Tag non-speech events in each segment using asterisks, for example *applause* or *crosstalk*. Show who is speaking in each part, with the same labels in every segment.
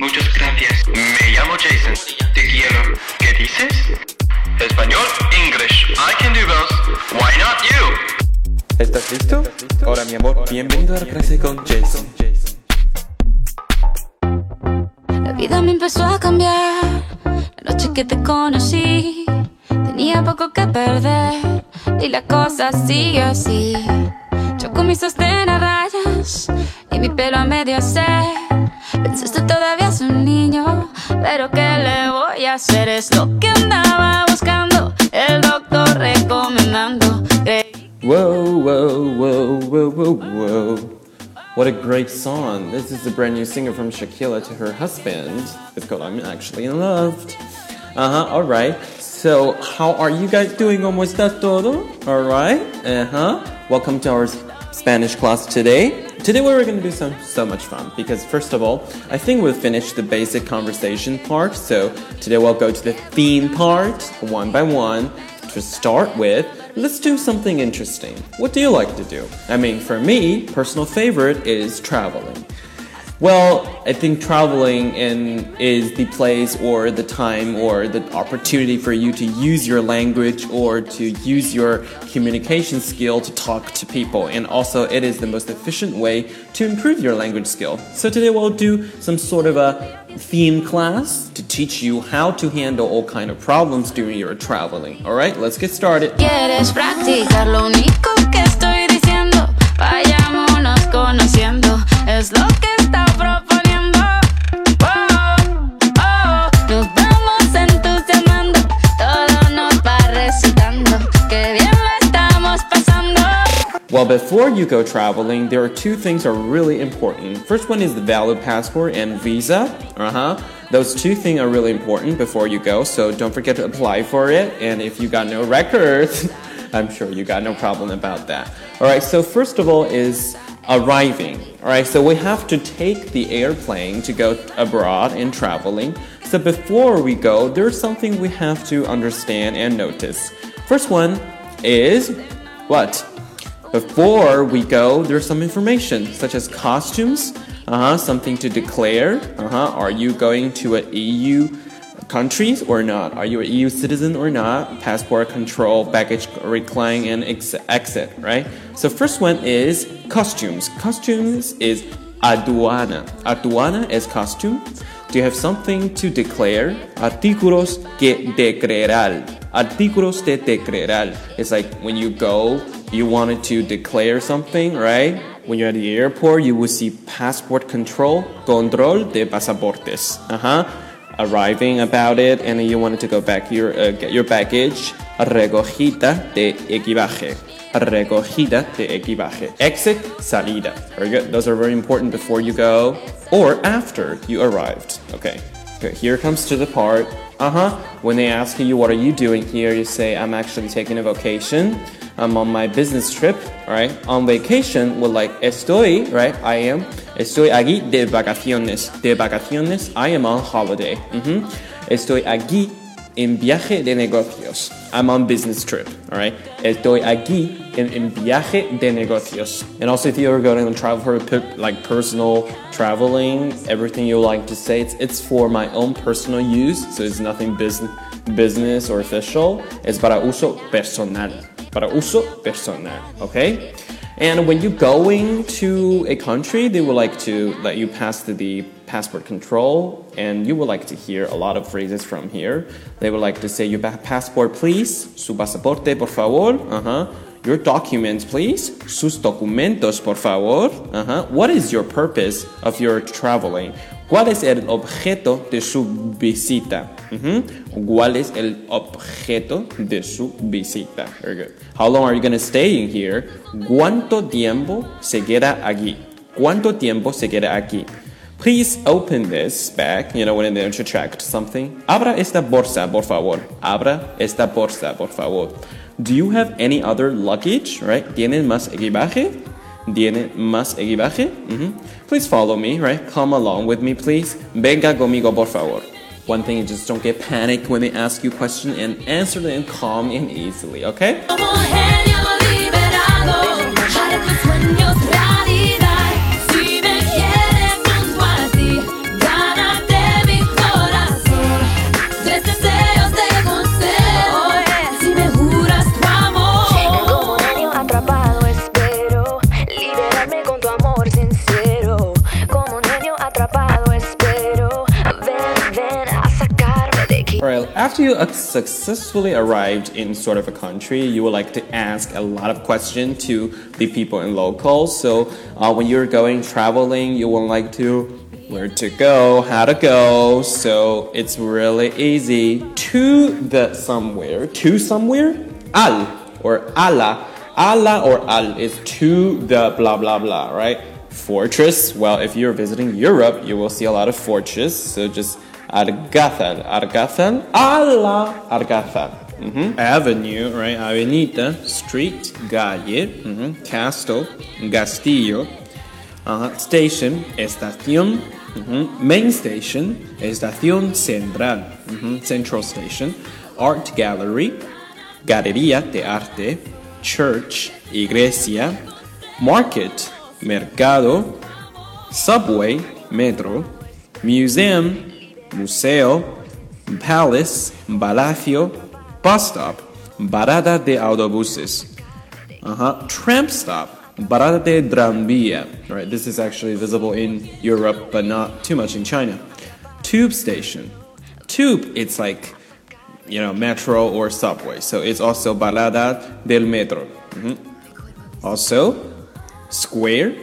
Speaker 1: Muchas gracias. Me llamo Jason. Te quiero. ¿Qué dices? Español, English. I can do both. Why not you?
Speaker 2: ¿Estás listo? Ahora, mi amor, bienvenido a la clase con Jason.
Speaker 3: La vida me empezó a cambiar. La noche que te conocí, tenía poco que perder. Y la cosa sigue así. Yo con mi sostén a rayas y mi pelo a medio se. Pensaste todavía es un niño, pero ¿qué le voy a hacer? Es lo que andaba buscando, el doctor recomendando.
Speaker 2: Whoa, whoa, whoa, whoa, whoa, whoa. What a great song. This is the brand new singer from Shakira to her husband. It's called I'm Actually in Love. Uh huh, alright. So, how are you guys doing? ¿Cómo está todo? Alright, uh huh. Welcome to our Spanish class today. Today we're going to do some so much fun because first of all, I think we've finished the basic conversation part. So today we'll go to the theme part one by one. To start with, let's do something interesting. What do you like to do? I mean, for me, personal favorite is traveling. Well, I think traveling in is the place or the time or the opportunity for you to use your language or to use your communication skill to talk to people. And also, it is the most efficient way to improve your language skill. So today we'll do some sort of a theme class to teach you how to handle all kind of problems during your traveling. All right, let's get started. Well, before you go traveling, there are two things are really important. First one is the valid passport and visa. Uh huh. Those two things are really important before you go, so don't forget to apply for it. And if you got no records, *laughs* I'm sure you got no problem about that. All right. So first of all is arriving. All right. So we have to take the airplane to go abroad and traveling. So before we go, there's something we have to understand and notice. First one is what? Before we go, there's some information such as costumes, uh-huh, something to declare. Uh-huh. Are you going to an EU countries or not? Are you an EU citizen or not? Passport control, baggage recline, and ex- exit, right? So first one is costumes. Costumes is aduana. Aduana is costume. Do you have something to declare? Artículos que declarar. Artículos de declarar. It's like when you go, you wanted to declare something, right? When you're at the airport, you will see passport control, control de pasaportes. Uh-huh. Arriving about it, and then you wanted to go back your uh, get your baggage. Recogida de equipaje. Recogida de equipaje. Exit, salida. Very good. Those are very important before you go or after you arrived. Okay. Okay, here comes to the part. Uh huh. When they ask you, what are you doing here? You say, I'm actually taking a vacation. I'm on my business trip, All right. On vacation, well, like, estoy, right? I am. Estoy aquí de vacaciones. De vacaciones, I am on holiday. Mm -hmm. Estoy aquí en viaje de negocios. I'm on business trip, all right? Estoy aquí en, en viaje de negocios. And also, if you're going on travel for like personal traveling, everything you like to say, it's, it's for my own personal use, so it's nothing business, business or official. It's para uso personal. Para uso personal, okay? And when you're going to a country, they would like to let you pass the passport control, and you would like to hear a lot of phrases from here. They would like to say, "Your passport, please. Su pasaporte, por favor. Uh huh. Your documents, please. Sus documentos, por favor. Uh huh. What is your purpose of your traveling? ¿Cuál es el objeto de su visita? Ujú. ¿Cuál es el objeto de su visita? Very good. How long are you going to stay in here? ¿Cuánto tiempo se queda aquí? ¿Cuánto tiempo se queda aquí? Please open this bag, you know, when they interject something. Abra esta bolsa, por favor. Abra esta bolsa, por favor. Do you have any other luggage, right? ¿Tienen más equipaje? ¿Tienen más equipaje? Mhm. Please follow me, right? Come along with me, please. Venga conmigo, por favor. One thing is just don't get panicked when they ask you a question and answer them calm and easily, okay? After you successfully arrived in sort of a country, you would like to ask a lot of questions to the people in locals. So uh, when you're going traveling, you would like to where to go, how to go. So it's really easy to the somewhere, to somewhere, al or ala. Ala or al is to the blah blah blah, right? Fortress. Well, if you're visiting Europe, you will see a lot of fortress. So just Argazal, Argazal, a la Argazal. Mhm. Avenue, right? Avenida, street, calle, mhm. castle, castillo. Uh, station, estación. Mhm. Main station, estación central, mhm. central station. Art gallery, galería de arte. Church, iglesia. Market, mercado. Subway, metro. Museum, museo. Palace, palacio. Bus stop, parada de autobuses. Uh-huh. Tramp stop, parada de tranvía. Right, this is actually visible in Europe, but not too much in China. Tube station. Tube, it's like, you know, metro or subway. So it's also parada del metro. Mhm. Also, square,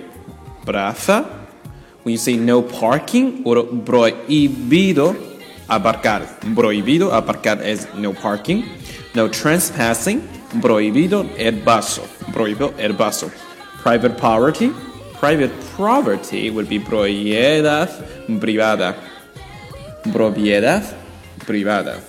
Speaker 2: praza. When you say no parking or prohibido aparcar. Prohibido aparcar is no parking. No trespassing. Prohibido el paso. Prohibido el paso. Private property. Private property would be propiedad privada. Propiedad privada.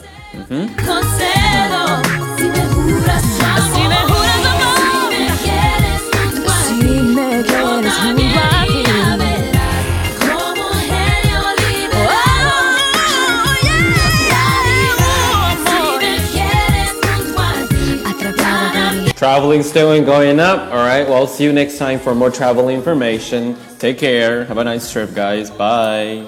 Speaker 2: Traveling still and going up. All right. Well, see you next time for more travel information. Take care. Have a nice trip, guys. Bye.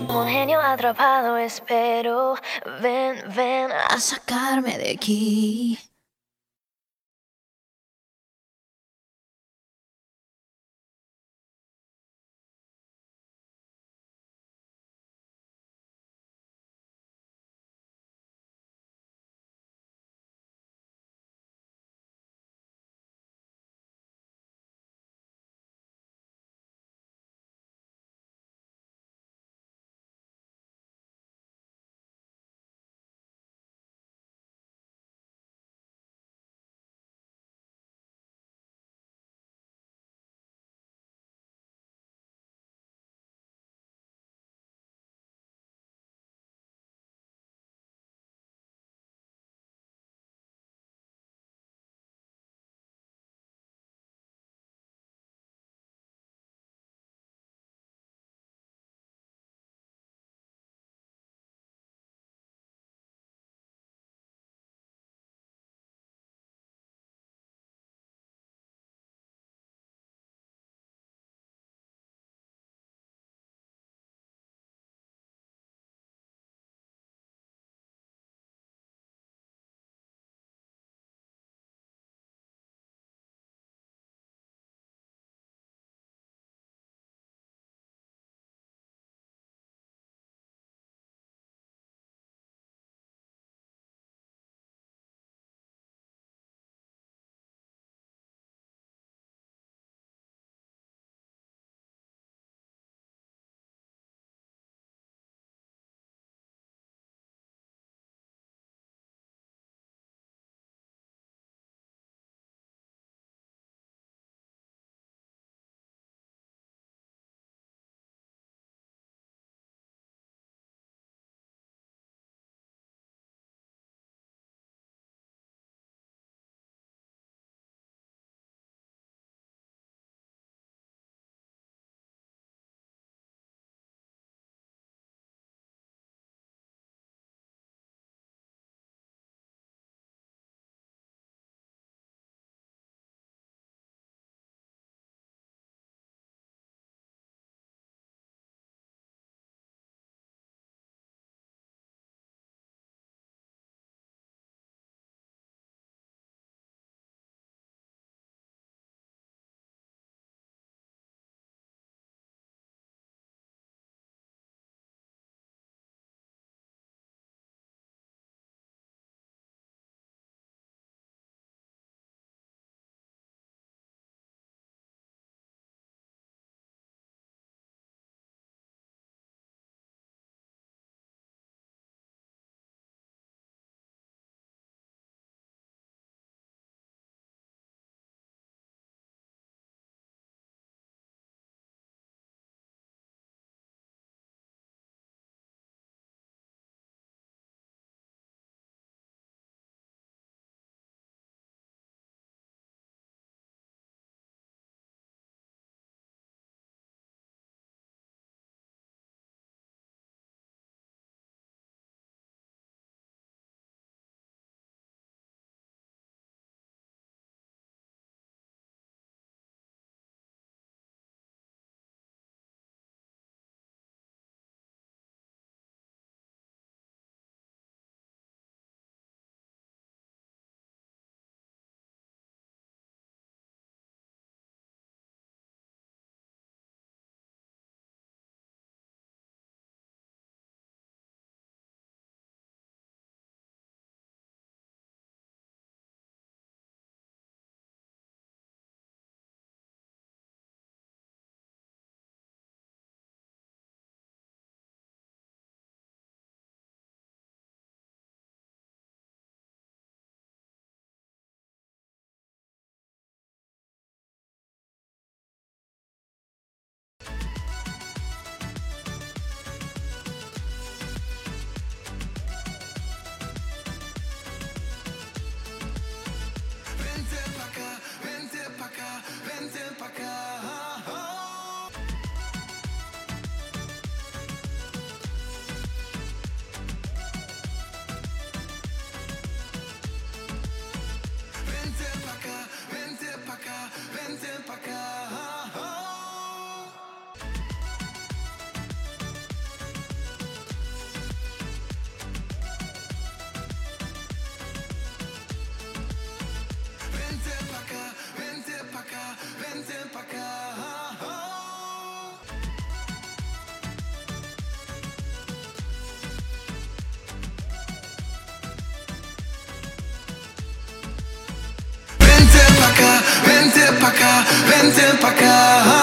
Speaker 2: Бензин пока